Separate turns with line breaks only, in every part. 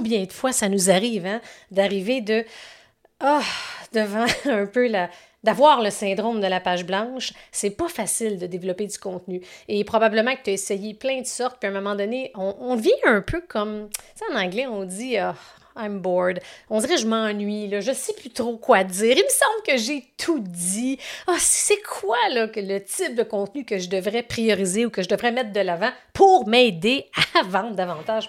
combien de fois ça nous arrive hein, d'arriver de ah, devant un peu la d'avoir le syndrome de la page blanche, c'est pas facile de développer du contenu. Et probablement que tu as essayé plein de sortes, puis à un moment donné, on, vit un peu comme, tu sais, en anglais, on dit ah, I'm bored. On dirait je m'ennuie. Je sais plus trop quoi dire. Il me semble que j'ai tout dit. Ah, c'est quoi, là, que le type de contenu que je devrais prioriser ou que je devrais mettre de l'avant pour m'aider à vendre davantage?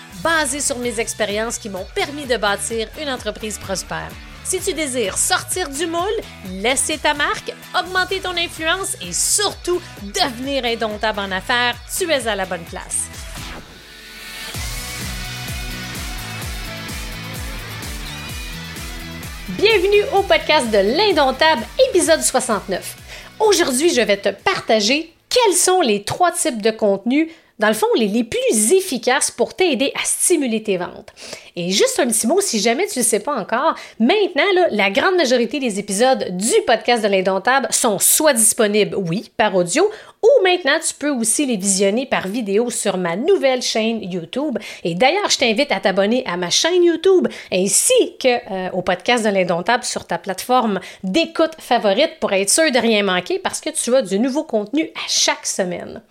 basées sur mes expériences qui m'ont permis de bâtir une entreprise prospère. Si tu désires sortir du moule, laisser ta marque, augmenter ton influence et surtout devenir indomptable en affaires, tu es à la bonne place. Bienvenue au podcast de l'Indomptable, épisode 69. Aujourd'hui, je vais te partager quels sont les trois types de contenus dans le fond, les, plus efficaces pour t'aider à stimuler tes ventes. Et juste un petit mot, si jamais tu ne le sais pas encore, maintenant, la grande majorité des épisodes du podcast de l'Indomptable sont soit disponibles, oui, par audio, ou maintenant tu peux aussi les visionner par vidéo sur ma nouvelle chaîne YouTube. Et d'ailleurs, je t'invite à t'abonner à ma chaîne YouTube ainsi que euh, podcast de l'Indomptable sur ta plateforme d'écoute favorite pour être sûr de rien manquer parce que tu as du nouveau contenu à chaque semaine.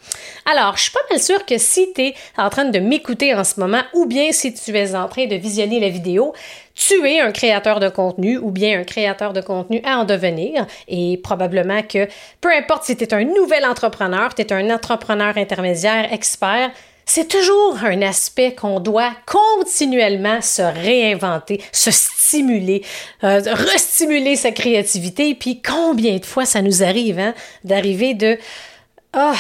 Alors, je suis pas mal sûre que si tu es en train de m'écouter en ce moment ou bien si tu es en train de visionner la vidéo, tu es un créateur de contenu ou bien un créateur de contenu à en devenir et probablement que peu importe si tu es un nouvel entrepreneur, tu es un entrepreneur intermédiaire, expert, c'est toujours un aspect qu'on doit continuellement se réinventer, se stimuler, euh, restimuler sa créativité. Puis combien de fois ça nous arrive hein, d'arriver de ah,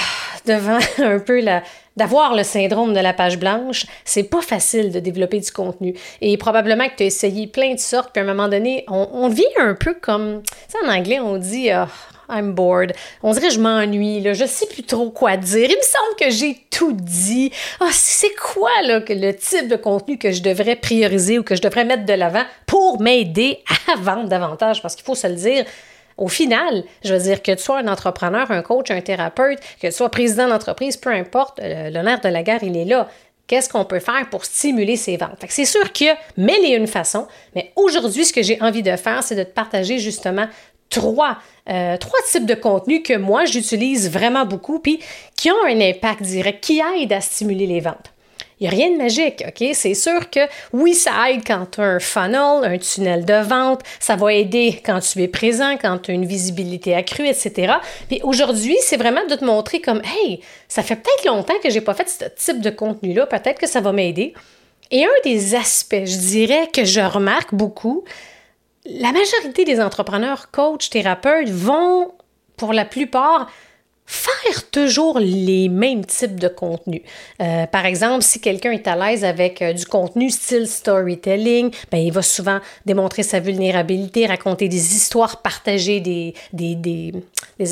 devant un peu la, d'avoir le syndrome de la page blanche, c'est pas facile de développer du contenu. Et probablement que tu as essayé plein de sortes, puis à un moment donné, on, vit un peu comme, tu en anglais, on dit ah, I'm bored. On dirait je m'ennuie, là, je sais plus trop quoi dire. Il me semble que j'ai tout dit. Ah, c'est quoi là que le type de contenu que je devrais prioriser ou que je devrais mettre de l'avant pour m'aider à vendre davantage? Parce qu'il faut se le dire, au final, je veux dire que tu sois un entrepreneur, un coach, un thérapeute, que tu sois président d'entreprise, peu importe, l'honneur de la guerre, il est là. Qu'est-ce qu'on peut faire pour stimuler ses ventes? C'est sûr qu'il y a mille et une façons, mais aujourd'hui, ce que j'ai envie de faire, c'est de te partager justement trois, euh, trois types de contenus que moi, j'utilise vraiment beaucoup, puis qui ont un impact direct, qui aident à stimuler les ventes. Il n'y a rien de magique, OK? C'est sûr que oui, ça aide quand tu as un funnel, un tunnel de vente, ça va aider quand tu es présent, quand tu as une visibilité accrue, etc. Puis aujourd'hui, c'est vraiment de te montrer comme, hey, ça fait peut-être longtemps que j'ai pas fait ce type de contenu-là, peut-être que ça va m'aider. Et un des aspects, je dirais, que je remarque beaucoup, la majorité des entrepreneurs, coachs, thérapeutes vont, pour la plupart, faire toujours les mêmes types de contenus. Euh, par exemple, si quelqu'un est à l'aise avec euh, du contenu style storytelling, ben, il va souvent démontrer sa vulnérabilité, raconter des histoires, partager des, des, des,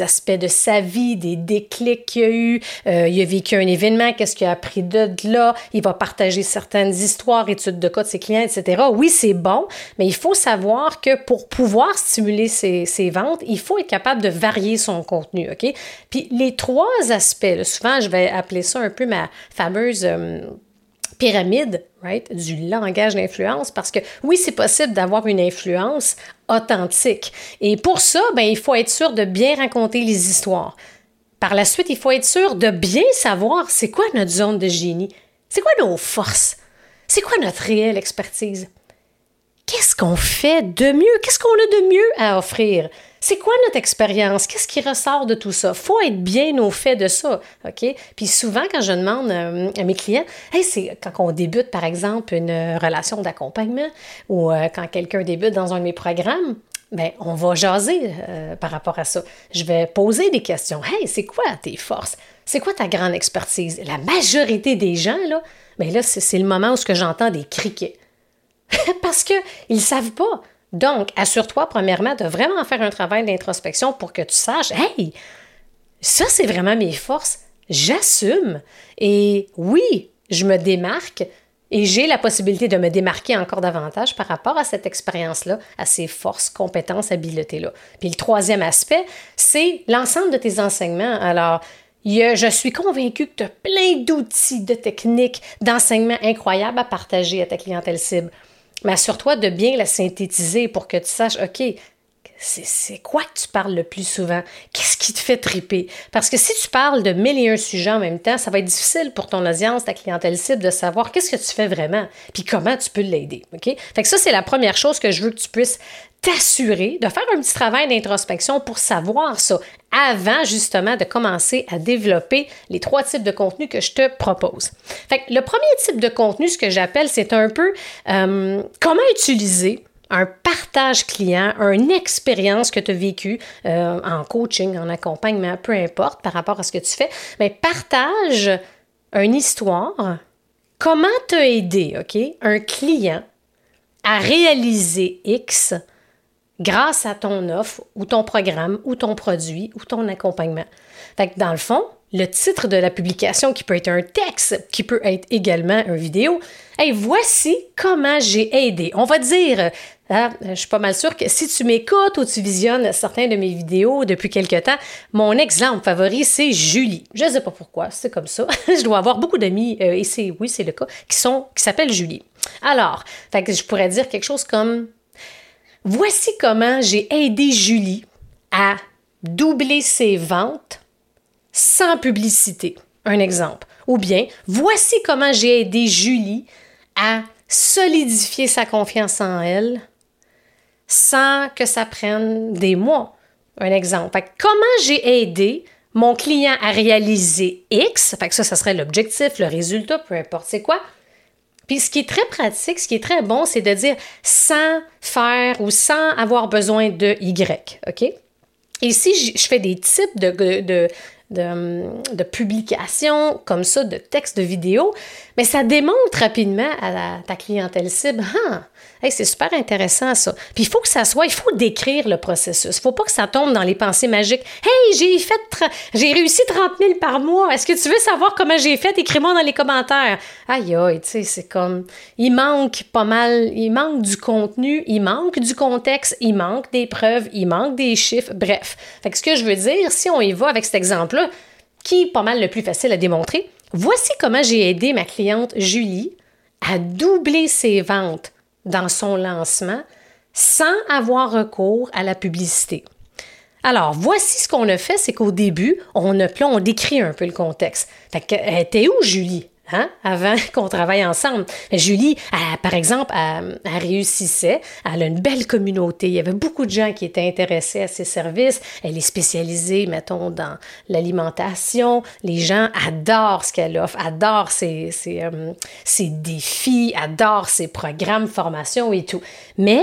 aspects de sa vie, des déclics qu'il a eu. Euh, il a vécu un événement, qu'est-ce qu'il a appris de là. Il va partager certaines histoires, études de cas de ses clients, etc. Oui, c'est bon, mais il faut savoir que pour pouvoir stimuler ses, ses ventes, il faut être capable de varier son contenu, OK? Puis les trois aspects, souvent je vais appeler ça un peu ma fameuse euh, pyramide, right, du langage d'influence, parce que oui, c'est possible d'avoir une influence authentique. Et pour ça, ben, il faut être sûr de bien raconter les histoires. Par la suite, il faut être sûr de bien savoir c'est quoi notre zone de génie, c'est quoi nos forces, c'est quoi notre réelle expertise? Qu'est-ce qu'on fait de mieux? Qu'est-ce qu'on a de mieux à offrir? C'est quoi notre expérience? Qu'est-ce qui ressort de tout ça? faut être bien au fait de ça, OK? Puis souvent, quand je demande euh, à mes clients, hey, c'est quand on débute, par exemple, une relation d'accompagnement ou euh, quand quelqu'un débute dans un de mes programmes, ben, on va jaser euh, par rapport à ça. Je vais poser des questions. Hey, c'est quoi tes forces? C'est quoi ta grande expertise? La majorité des gens, là, ben là, c'est le moment où j'entends des criquets. parce qu'ils ne savent pas. Donc, assure-toi, premièrement, de vraiment faire un travail d'introspection pour que tu saches, hey, ça, c'est vraiment mes forces. J'assume. Et oui, je me démarque et j'ai la possibilité de me démarquer encore davantage par rapport à cette expérience-là, à ces forces, compétences, habiletés-là. Puis le troisième aspect, c'est l'ensemble de tes enseignements. Alors, je suis convaincue que tu as plein d'outils, de techniques, d'enseignements incroyables à partager à ta clientèle cible. Mais assure-toi de bien la synthétiser pour que tu saches, OK, c'est quoi que tu parles le plus souvent? Qu'est-ce qui te fait triper? Parce que si tu parles de mille et un sujets en même temps, ça va être difficile pour ton audience, ta clientèle cible, de savoir qu'est-ce que tu fais vraiment, puis comment tu peux l'aider. OK? Fait que ça, c'est la première chose que je veux que tu puisses t'assurer de faire un petit travail d'introspection pour savoir ça avant justement de commencer à développer les trois types de contenus que je te propose. Fait le premier type de contenu, ce que j'appelle, c'est un peu euh, comment utiliser un partage client, une expérience que tu as vécue euh, en coaching, en accompagnement, peu importe par rapport à ce que tu fais, mais partage une histoire. Comment t'as aidé, OK, un client à réaliser X grâce à ton offre ou ton programme ou ton produit ou ton accompagnement. Fait que dans le fond, le titre de la publication qui peut être un texte, qui peut être également une vidéo, hey, voici comment j'ai aidé. On va dire, ah, je suis pas mal sûre que si tu m'écoutes ou tu visionnes certains de mes vidéos depuis quelque temps, mon exemple favori, c'est Julie. Je ne sais pas pourquoi, c'est comme ça. je dois avoir beaucoup d'amis, euh, et c'est, oui, c'est le cas, qui, sont, qui s'appellent Julie. Alors, je pourrais dire quelque chose comme Voici comment j'ai aidé Julie à doubler ses ventes sans publicité. Un exemple. Ou bien, voici comment j'ai aidé Julie à solidifier sa confiance en elle sans que ça prenne des mois. Un exemple. comment j'ai aidé mon client à réaliser X, fait que ça, ça serait l'objectif, le résultat, peu importe c'est quoi, puis ce qui est très pratique, ce qui est très bon, c'est de dire sans faire ou sans avoir besoin de Y. OK? Et si je fais des types de, publications comme ça, de textes, de vidéos, mais ça démontre rapidement à ta clientèle cible, ah, c'est super intéressant ça. Puis il faut que ça soit, il faut décrire le processus. Il faut pas que ça tombe dans les pensées magiques. Hey, j'ai fait, j'ai réussi 30 000 par mois. Est-ce que tu veux savoir comment j'ai fait? Écris-moi dans les commentaires. Aïe, aïe, tu sais, c'est comme, il manque pas mal, il manque du contenu, il manque du contexte, il manque des preuves, il manque des chiffres, bref. Fait ce que je veux dire, si on y va avec cet qui est pas mal le plus facile à démontrer, voici comment j'ai aidé ma cliente Julie à doubler ses ventes dans son lancement sans avoir recours à la publicité. Alors, voici ce qu'on a fait, c'est qu'au début, on a, on décrit un peu le contexte. Fait que, elle était où, Julie? Hein, avant qu'on travaille ensemble. Julie, par exemple, elle, réussissait, elle a une belle communauté, il y avait beaucoup de gens qui étaient intéressés à ses services, elle est spécialisée, mettons, dans l'alimentation, les gens adorent ce qu'elle offre, adorent ses, ses, euh, ses défis, adorent ses programmes, formations et tout. Mais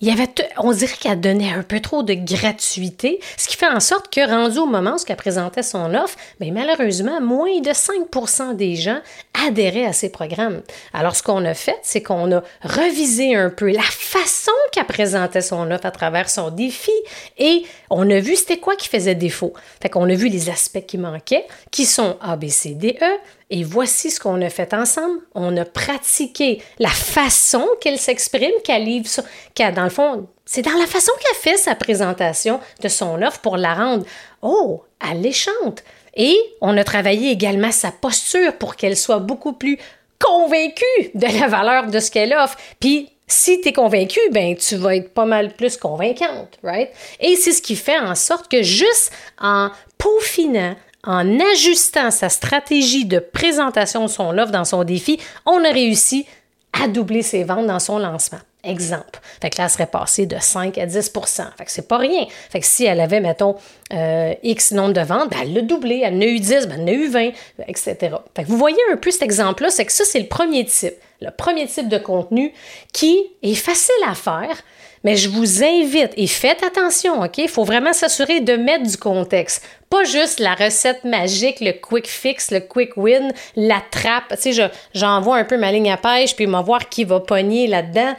il y avait on dirait qu'elle donnait un peu trop de gratuité, ce qui fait en sorte que, rendu au moment où elle présentait son offre, bien, malheureusement, moins de 5% des gens adhéraient à ces programmes. Alors, ce qu'on a fait, c'est qu'on a revisé un peu la façon qu'elle présentait son offre à travers son défi et on a vu c'était quoi qui faisait défaut. Fait qu'on a vu les aspects qui manquaient, qui sont A, B, C, D, E, et voici ce qu'on a fait ensemble. On a pratiqué la façon qu'elle s'exprime, qu'elle livre, qu'elle, dans le fond, c'est dans la façon qu'elle fait sa présentation de son offre pour la rendre, oh, alléchante. Et on a travaillé également sa posture pour qu'elle soit beaucoup plus convaincue de la valeur de ce qu'elle offre. Puis, si tu es convaincu, ben tu vas être pas mal plus convaincante, right? Et c'est ce qui fait en sorte que juste en peaufinant, en ajustant sa stratégie de présentation de son offre dans son défi, on a réussi à doubler ses ventes dans son lancement. Exemple. Fait que là, elle serait passée de 5 à 10% Fait que c'est pas rien. Fait que si elle avait, mettons, euh, X nombre de ventes, ben, elle l'a doublé. Elle en a eu 10, ben, elle en a eu 20, etc. Fait que vous voyez un peu cet exemple-là, c'est que ça, c'est le premier type. Le premier type de contenu qui est facile à faire, Mais je vous invite, et faites attention, OK? Il faut vraiment s'assurer de mettre du contexte. Pas juste la recette magique, le quick fix, le quick win, la trappe. Tu sais, j'envoie un peu ma ligne à pêche, puis on voir qui va pogner là-dedans.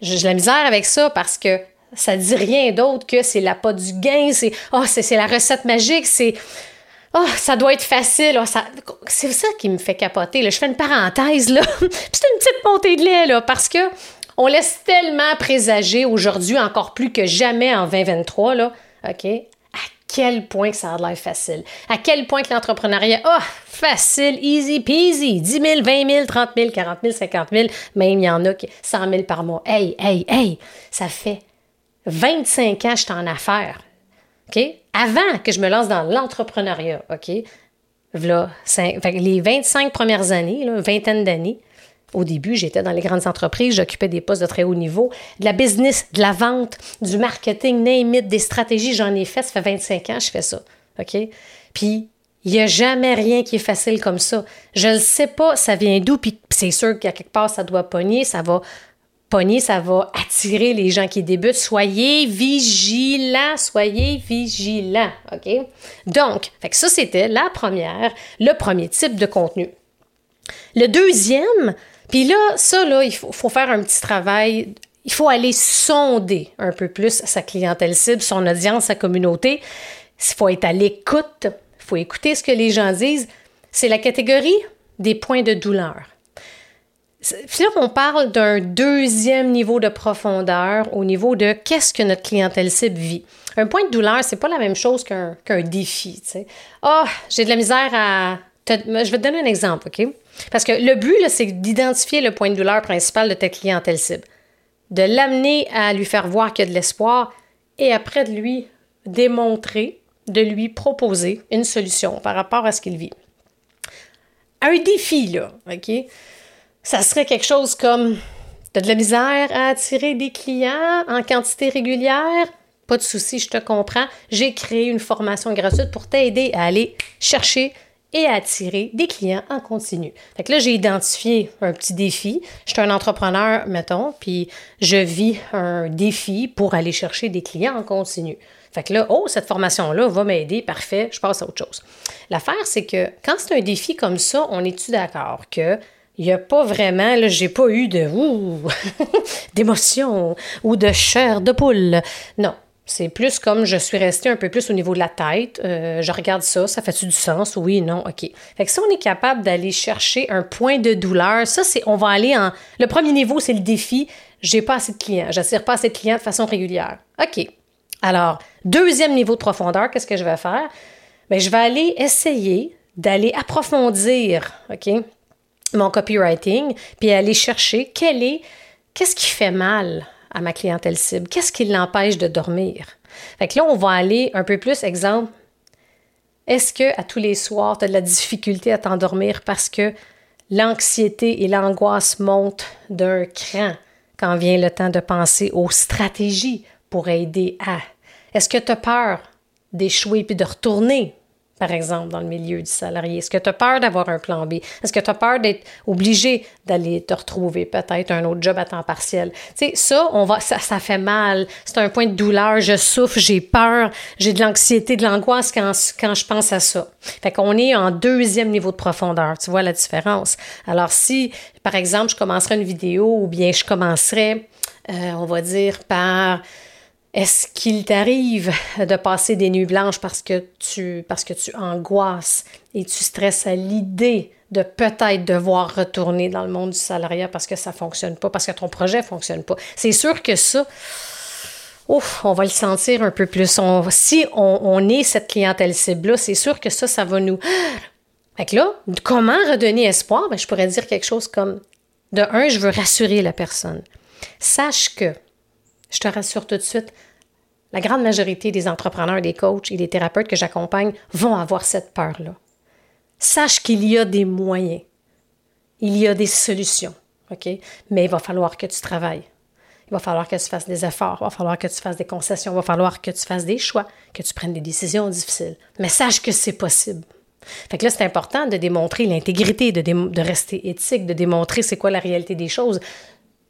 J'ai la misère avec ça parce que ça dit rien d'autre que c'est la pas du gain, c'est oh, c'est la recette magique, c'est oh, ça doit être facile. Oh, c'est ça qui me fait capoter. Je fais une parenthèse, là. c'est une petite montée de lait, là, parce que on laisse tellement présager aujourd'hui, encore plus que jamais en 2023, là, OK? À quel point que ça a l'air facile? À quel point que l'entrepreneuriat, oh, facile, easy peasy, 10 000, 20 000, 30 000, 40 000, 50 000, même il y en a qui 100 000 par mois. Hey, hey, hey, ça fait 25 ans que je suis en affaires. OK? Avant que je me lance dans l'entrepreneuriat, OK? Les 25 premières années, là, vingtaine d'années, au début, j'étais dans les grandes entreprises, j'occupais des postes de très haut niveau, de la business, de la vente, du marketing, name des stratégies, j'en ai fait, ça fait 25 ans que je fais ça. OK? Puis, il n'y a jamais rien qui est facile comme ça. Je ne sais pas, ça vient d'où, puis c'est sûr qu'à quelque part, ça doit pogner, ça va pogner, ça va attirer les gens qui débutent. Soyez vigilants, soyez vigilants, OK? Donc, fait que ça, c'était la première, le premier type de contenu. Le deuxième, puis là, ça, là, il faut, faire un petit travail. Il faut aller sonder un peu plus sa clientèle cible, son audience, sa communauté. Il faut être à l'écoute. Il faut écouter ce que les gens disent. C'est la catégorie des points de douleur. Puis là, on parle d'un deuxième niveau de profondeur au niveau de qu'est-ce que notre clientèle cible vit. Un point de douleur, c'est pas la même chose qu'un défi. Ah, j'ai de la misère à. Je vais te donner un exemple, OK? Parce que le but, c'est d'identifier le point de douleur principal de ta clientèle cible, de l'amener à lui faire voir qu'il y a de l'espoir et après de lui démontrer, de lui proposer une solution par rapport à ce qu'il vit. Un défi, là, OK? Ça serait quelque chose comme Tu as de la misère à attirer des clients en quantité régulière? Pas de souci, je te comprends. J'ai créé une formation gratuite pour t'aider à aller chercher et à attirer des clients en continu. Fait que là, j'ai identifié un petit défi. Je suis un entrepreneur, mettons, puis je vis un défi pour aller chercher des clients en continu. Fait que là, oh, cette formation-là va m'aider, parfait, je passe à autre chose. L'affaire, c'est que quand c'est un défi comme ça, on est-tu d'accord que il n'y a pas vraiment, là, j'ai pas eu de d'émotion ou de chair de poule? Non, c'est plus comme je suis restée un peu plus au niveau de la tête. Euh, je regarde ça, ça fait-tu du sens? Oui, non, OK. Fait que si on est capable d'aller chercher un point de douleur, ça, c'est, on va aller en. Le premier niveau, c'est le défi. J'ai pas assez de clients. J'assire pas assez de clients de façon régulière. OK. Alors, deuxième niveau de profondeur, qu'est-ce que je vais faire? Bien, je vais aller essayer d'aller approfondir, OK, mon copywriting, puis aller chercher quel est, qu'est-ce qui fait mal? À ma clientèle cible? Qu'est-ce qui l'empêche de dormir? Fait que là, on va aller un peu plus, exemple, est-ce que à tous les soirs, tu as de la difficulté à t'endormir parce que l'anxiété et l'angoisse montent d'un cran quand vient le temps de penser aux stratégies pour aider à? Est-ce que tu as peur d'échouer puis de retourner? Par exemple, dans le milieu du salarié? Est-ce que tu as peur d'avoir un plan B? Est-ce que tu as peur d'être obligé d'aller te retrouver peut-être un autre job à temps partiel? Tu sais, ça, on va, ça, ça fait mal. C'est un point de douleur. Je souffre, j'ai peur, j'ai de l'anxiété, de l'angoisse quand, quand je pense à ça. Fait qu'on est en deuxième niveau de profondeur. Tu vois la différence? Alors, si, par exemple, je commencerais une vidéo ou bien je commencerais, euh, on va dire, par est-ce qu'il t'arrive de passer des nuits blanches parce que tu, parce que tu angoisses et tu stresses à l'idée de peut-être devoir retourner dans le monde du salariat parce que ça ne fonctionne pas, parce que ton projet ne fonctionne pas? C'est sûr que ça, ouf, on va le sentir un peu plus. si on, est cette clientèle cible-là, c'est sûr que ça, ça va nous. Fait que là, comment redonner espoir? Ben, je pourrais dire quelque chose comme de un, je veux rassurer la personne. Sache que je te rassure tout de suite, la grande majorité des entrepreneurs, des coachs et des thérapeutes que j'accompagne vont avoir cette peur-là. Sache qu'il y a des moyens, il y a des solutions? Mais il va falloir que tu travailles. Il va falloir que tu fasses des efforts, il va falloir que tu fasses des concessions, il va falloir que tu fasses des choix, que tu prennes des décisions difficiles. Mais sache que c'est possible. Fait que là, c'est important de démontrer l'intégrité, de, rester éthique, de démontrer c'est quoi la réalité des choses,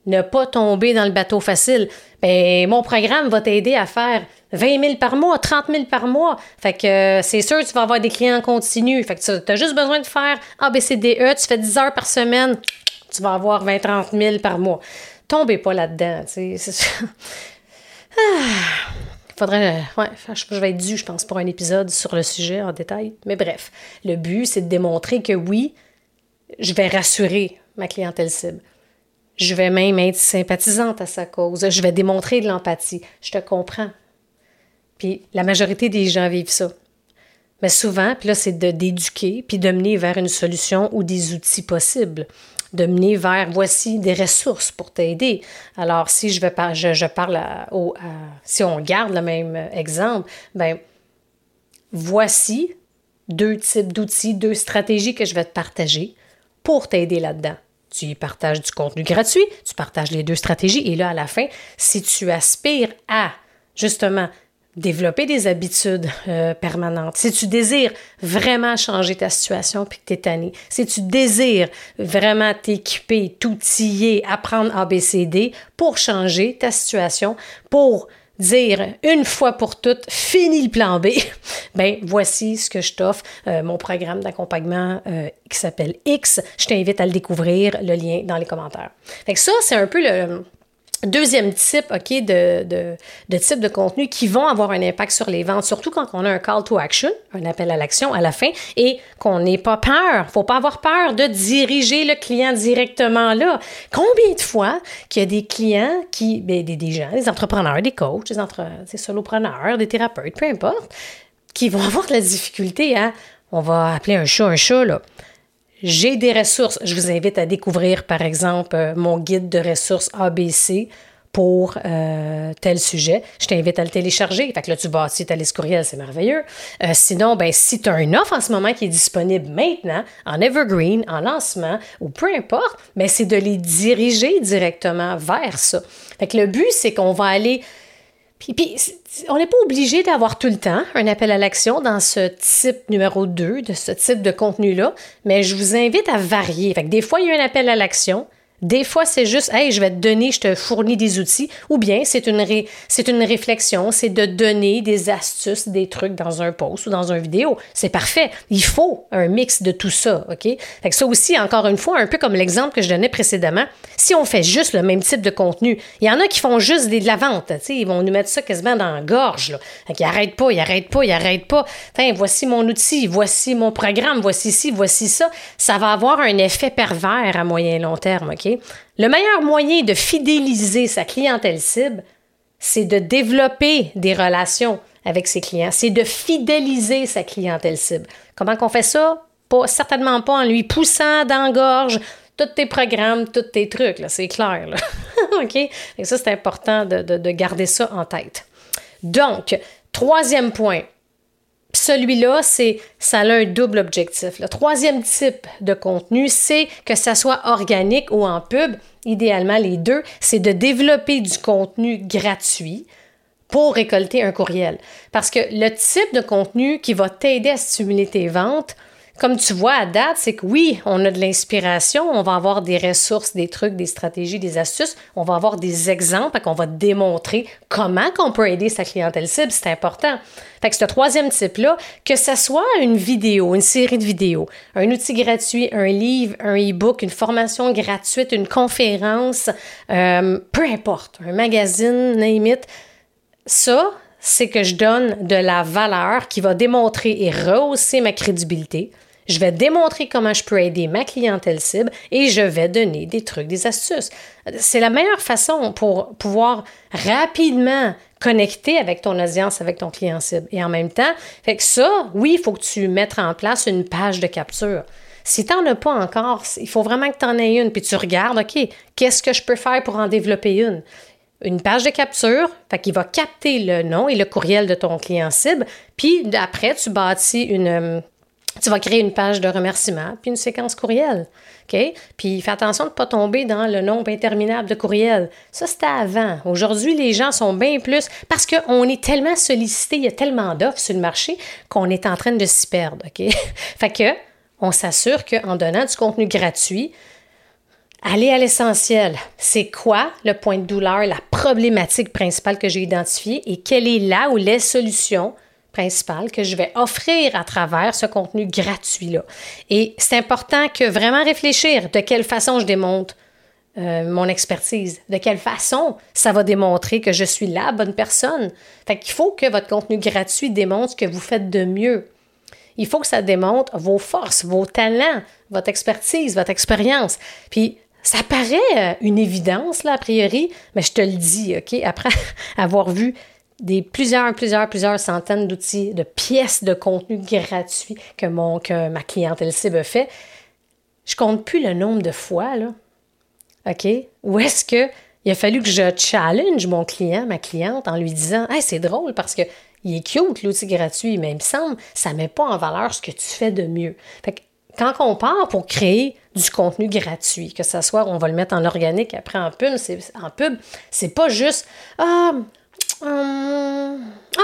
ne pas tomber dans le bateau facile. Ben, mon programme va t'aider à faire 20 000 par mois, 30 000 par mois. Fait que euh, c'est sûr, tu vas avoir des clients continus. Fait que tu as juste besoin de faire ABCDE, tu fais 10 heures par semaine, tu vas avoir 20 30 000 par mois. Tombez pas là-dedans, tu sais. Ah, faudrait. Ouais, je vais être dû, je pense, pour un épisode sur le sujet en détail. Mais bref, le but, c'est de démontrer que oui, je vais rassurer ma clientèle cible. Je vais même être sympathisante à sa cause. Je vais démontrer de l'empathie. Je te comprends. Puis la majorité des gens vivent ça. Mais souvent, puis là, c'est d'éduquer, puis de mener vers une solution ou des outils possibles. De mener vers voici des ressources pour t'aider. Alors, si je, vais je, parle au, si on garde le même exemple, ben voici deux types d'outils, deux stratégies que je vais te partager pour t'aider là-dedans. Tu y partages du contenu gratuit, tu partages les deux stratégies et là, à la fin, si tu aspires à justement développer des habitudes euh, permanentes, si tu désires vraiment changer ta situation puis que tu es tanné, si tu désires vraiment t'équiper, t'outiller, apprendre ABCD pour changer ta situation, pour dire une fois pour toutes, fini le plan B, ben voici ce que je t'offre, euh, mon programme d'accompagnement euh, qui s'appelle X. Je t'invite à le découvrir, le lien dans les commentaires. Fait que ça, c'est un peu le, Deuxième type, OK, de, de, de, type de contenu qui vont avoir un impact sur les ventes, surtout quand on a un call to action, un appel à l'action à la fin, et qu'on n'ait pas peur, faut pas avoir peur de diriger le client directement là. Combien de fois qu'il y a des clients qui, ben, des, des gens, des entrepreneurs, des coachs, des, entre, des solopreneurs, des thérapeutes, peu importe, qui vont avoir de la difficulté à, on va appeler un chat un chat, là j'ai des ressources. Je vous invite à découvrir, par exemple, euh, mon guide de ressources ABC pour euh, tel sujet. Je t'invite à le télécharger. Fait que là, tu bâtis ta liste courriel, c'est merveilleux. Euh, sinon, ben, si tu as une offre en ce moment qui est disponible maintenant, en evergreen, en lancement, ou peu importe, mais ben, c'est de les diriger directement vers ça. Fait que le but, c'est qu'on va aller puis, on n'est pas obligé d'avoir tout le temps un appel à l'action dans ce type numéro 2, de ce type de contenu-là, mais je vous invite à varier. Fait que des fois, il y a un appel à l'action, des fois, c'est juste, hey, je vais te donner, je te fournis des outils, ou bien c'est une, une réflexion, c'est de donner des astuces, des trucs dans un post ou dans une vidéo. C'est parfait. Il faut un mix de tout ça, OK? Fait ça aussi, encore une fois, un peu comme l'exemple que je donnais précédemment, si on fait juste le même type de contenu, il y en a qui font juste de la vente, ils vont nous mettre ça quasiment dans la gorge, là. Fait qu'ils arrêtent pas, ils arrêtent pas, ils arrêtent pas. Voici mon outil, voici mon programme, voici ci, voici ça. Ça va avoir un effet pervers à moyen et long terme, OK? Le meilleur moyen de fidéliser sa clientèle cible, c'est de développer des relations avec ses clients, c'est de fidéliser sa clientèle cible. Comment qu'on fait ça? Certainement pas en lui poussant dans la gorge tous tes programmes, tous tes trucs, c'est clair. Ça, c'est important de garder ça en tête. Donc, troisième point, celui-là, c'est ça a un double objectif. Le troisième type de contenu, c'est que ça soit organique ou en pub. Idéalement, les deux, c'est de développer du contenu gratuit pour récolter un courriel. Parce que le type de contenu qui va t'aider à stimuler tes ventes, comme tu vois à date, c'est que oui, on a de l'inspiration, on va avoir des ressources, des trucs, des stratégies, des astuces, on va avoir des exemples, qu'on va démontrer comment qu'on peut aider sa clientèle cible, c'est important. Fait que ce troisième type-là, que ce soit une vidéo, une série de vidéos, un outil gratuit, un livre, un e-book, une formation gratuite, une conférence, euh, peu importe, un magazine, name it, ça, c'est que je donne de la valeur qui va démontrer et rehausser ma crédibilité, je vais démontrer comment je peux aider ma clientèle cible et je vais donner des trucs, des astuces. C'est la meilleure façon pour pouvoir rapidement connecter avec ton audience, avec ton client cible. Et en même temps, fait ça, oui, il faut que tu mettes en place une page de capture. Si tu n'en as pas encore, il faut vraiment que tu en aies une, puis tu regardes, OK, qu'est-ce que je peux faire pour en développer une? Une page de capture, fait va capter le nom et le courriel de ton client cible, puis après, tu bâtis une, euh, tu vas créer une page de remerciement, puis une séquence courriel. OK? Puis fais attention de ne pas tomber dans le nombre interminable de courriels. Ça, c'était avant. Aujourd'hui, les gens sont bien plus parce qu'on est tellement sollicité, il y a tellement d'offres sur le marché qu'on est en train de s'y perdre. Fait que on s'assure qu'en donnant du contenu gratuit, Aller à l'essentiel. C'est quoi le point de douleur, la problématique principale que j'ai identifiée et quelle est là ou les solutions principales que je vais offrir à travers ce contenu gratuit-là? Et c'est important que vraiment réfléchir de quelle façon je démontre euh, mon expertise, de quelle façon ça va démontrer que je suis la bonne personne. Fait qu'il faut que votre contenu gratuit démontre que vous faites de mieux. Il faut que ça démontre vos forces, vos talents, votre expertise, votre expérience. Puis ça paraît euh, une évidence, là, a priori, mais je te le dis, OK, après avoir vu des plusieurs, plusieurs, plusieurs centaines d'outils, de pièces de contenu gratuits que, mon, que ma clientèle fait, je compte plus le nombre de fois, là. OK? Où est-ce que il a fallu que je challenge mon client, ma cliente, en lui disant Hey, c'est drôle parce que il est cute, l'outil gratuit, mais il me semble ça ne met pas en valeur ce que tu fais de mieux. Fait que quand on part pour créer du contenu gratuit, que ce soit on va le mettre en organique après en pub, c'est en pub, c'est pas juste ah, hum, ah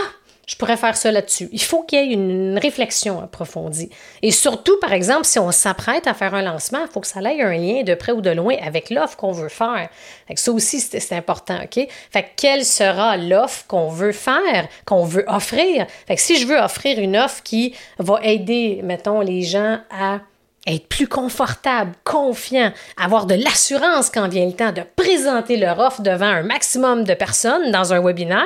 je pourrais faire ça là-dessus. Il faut qu'il y ait une réflexion approfondie. Et surtout, par exemple, si on s'apprête à faire un lancement, il faut que ça ait un lien de près ou de loin avec l'offre qu'on veut faire. Fait ça aussi, c'est important, OK? Fait quelle sera l'offre qu'on veut faire, qu'on veut offrir? Fait que si je veux offrir une offre qui va aider, mettons, les gens à être plus confortable, confiant, avoir de l'assurance quand vient le temps de présenter leur offre devant un maximum de personnes dans un webinaire,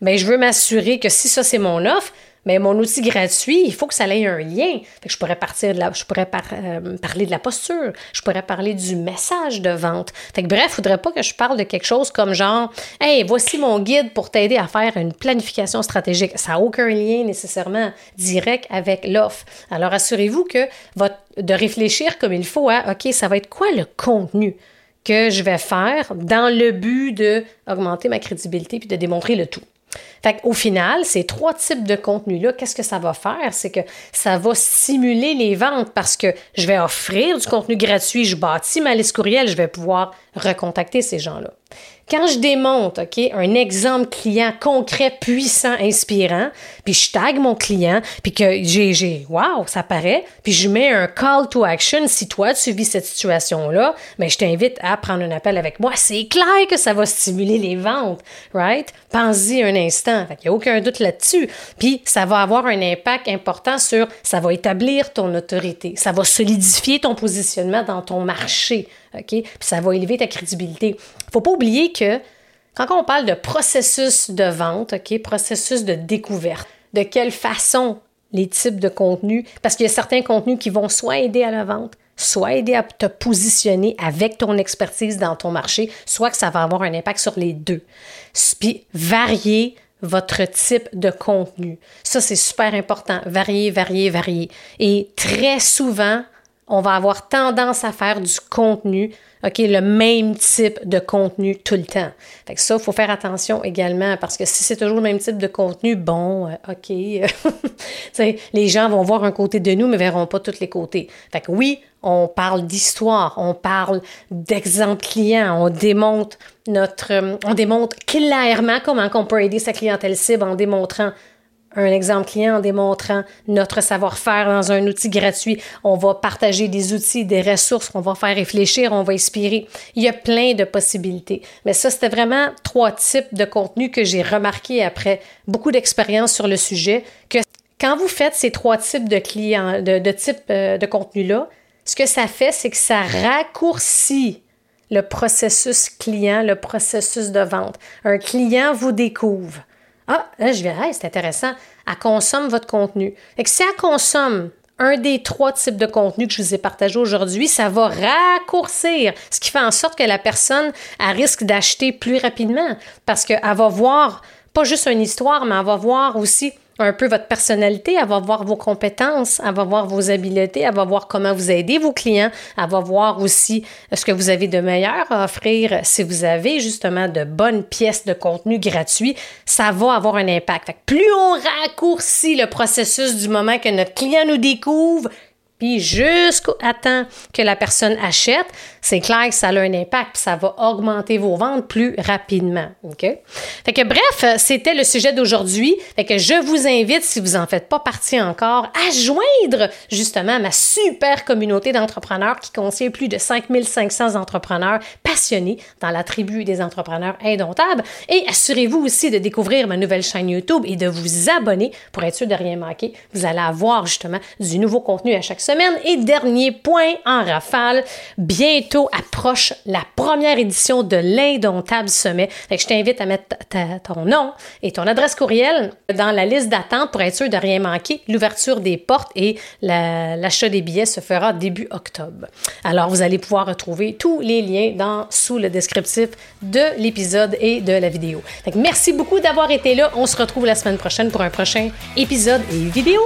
mais ben, je veux m'assurer que si ça c'est mon offre, mais mon outil gratuit, il faut que ça ait un lien. Je pourrais partir je pourrais euh, parler de la posture, je pourrais parler du message de vente. Fait que bref, il faudrait pas que je parle de quelque chose comme genre, hey, voici mon guide pour t'aider à faire une planification stratégique. Ça n'a aucun lien nécessairement direct avec l'offre. Alors assurez-vous que de réfléchir comme il faut à, ok, ça va être quoi le contenu que je vais faire dans le but de augmenter ma crédibilité puis de démontrer le tout. Fait au final, ces trois types de contenus-là, qu'est-ce que ça va faire? C'est que ça va stimuler les ventes parce que je vais offrir du contenu gratuit, je bâtis ma liste courriel, je vais pouvoir recontacter ces gens-là. Quand je démonte, OK, un exemple client concret, puissant, inspirant, puis je tag mon client, puis que j'ai, j'ai, wow, ça paraît, puis je mets un call to action, si toi tu vis cette situation-là, mais ben, je t'invite à prendre un appel avec moi. C'est clair que ça va stimuler les ventes, right? Pense-y un instant. Fait Il n'y a aucun doute là-dessus. Puis ça va avoir un impact important sur, ça va établir ton autorité, ça va solidifier ton positionnement dans ton marché. OK? Puis ça va élever ta crédibilité. Faut pas oublier quand on parle de processus de vente, OK, processus de découverte, de quelle façon les types de contenus, parce qu'il y a certains contenus qui vont soit aider à la vente, soit aider à te positionner avec ton expertise dans ton marché, soit que ça va avoir un impact sur les deux. Puis varier votre type de contenu. Ça, c'est super important. Varier, varier, varier. Et très souvent, on va avoir tendance à faire du contenu, OK, le même type de contenu tout le temps. Fait que ça, il faut faire attention également parce que si c'est toujours le même type de contenu, bon, euh, OK, les gens vont voir un côté de nous, mais verront pas tous les côtés. Fait que oui, on parle d'histoire, on parle d'exemples clients, on démontre notre, on démontre clairement comment on peut aider sa clientèle cible en démontrant un exemple client en démontrant notre savoir-faire dans un outil gratuit. On va partager des outils, des ressources, on va faire réfléchir, on va inspirer. Il y a plein de possibilités. Mais ça, c'était vraiment trois types de contenus que j'ai remarqué après beaucoup d'expérience sur le sujet, que quand vous faites ces trois types de clients, de, types euh, de contenu-là, ce que ça fait, c'est que ça raccourcit le processus client, le processus de vente. Un client vous découvre. Ah, là, je verrai, c'est intéressant. Elle consomme votre contenu. Et que si elle consomme un des trois types de contenu que je vous ai partagé aujourd'hui, ça va raccourcir, ce qui fait en sorte que la personne a risque d'acheter plus rapidement parce qu'elle va voir pas juste une histoire, mais elle va voir aussi un peu votre personnalité, elle va voir vos compétences, elle va voir vos habiletés, elle va voir comment vous aidez vos clients, elle va voir aussi ce que vous avez de meilleur à offrir. Si vous avez justement de bonnes pièces de contenu gratuit, ça va avoir un impact. plus on raccourcit le processus du moment que notre client nous découvre, puis jusqu'à temps que la personne achète, c'est clair que ça a un impact, puis ça va augmenter vos ventes plus rapidement. Fait que bref, c'était le sujet d'aujourd'hui. Fait que je vous invite, si vous n'en faites pas partie encore, à joindre justement ma super communauté d'entrepreneurs qui contient plus de 5500 entrepreneurs passionnés dans la tribu des entrepreneurs indomptables. Et assurez-vous aussi de découvrir ma nouvelle chaîne YouTube et de vous abonner pour être sûr de rien manquer. Vous allez avoir justement du nouveau contenu à chaque semaine. Et dernier point en rafale, bientôt approche la première édition de l'Indomptable Sommet. Je t'invite à mettre ton nom et ton adresse courriel dans la liste d'attente pour être sûr de rien manquer. L'ouverture des portes et l'achat des billets se fera début octobre. Alors, vous allez pouvoir retrouver tous les liens dans, sous le descriptif de l'épisode et de la vidéo. Merci beaucoup d'avoir été là. On se retrouve la semaine prochaine pour un prochain épisode et vidéo.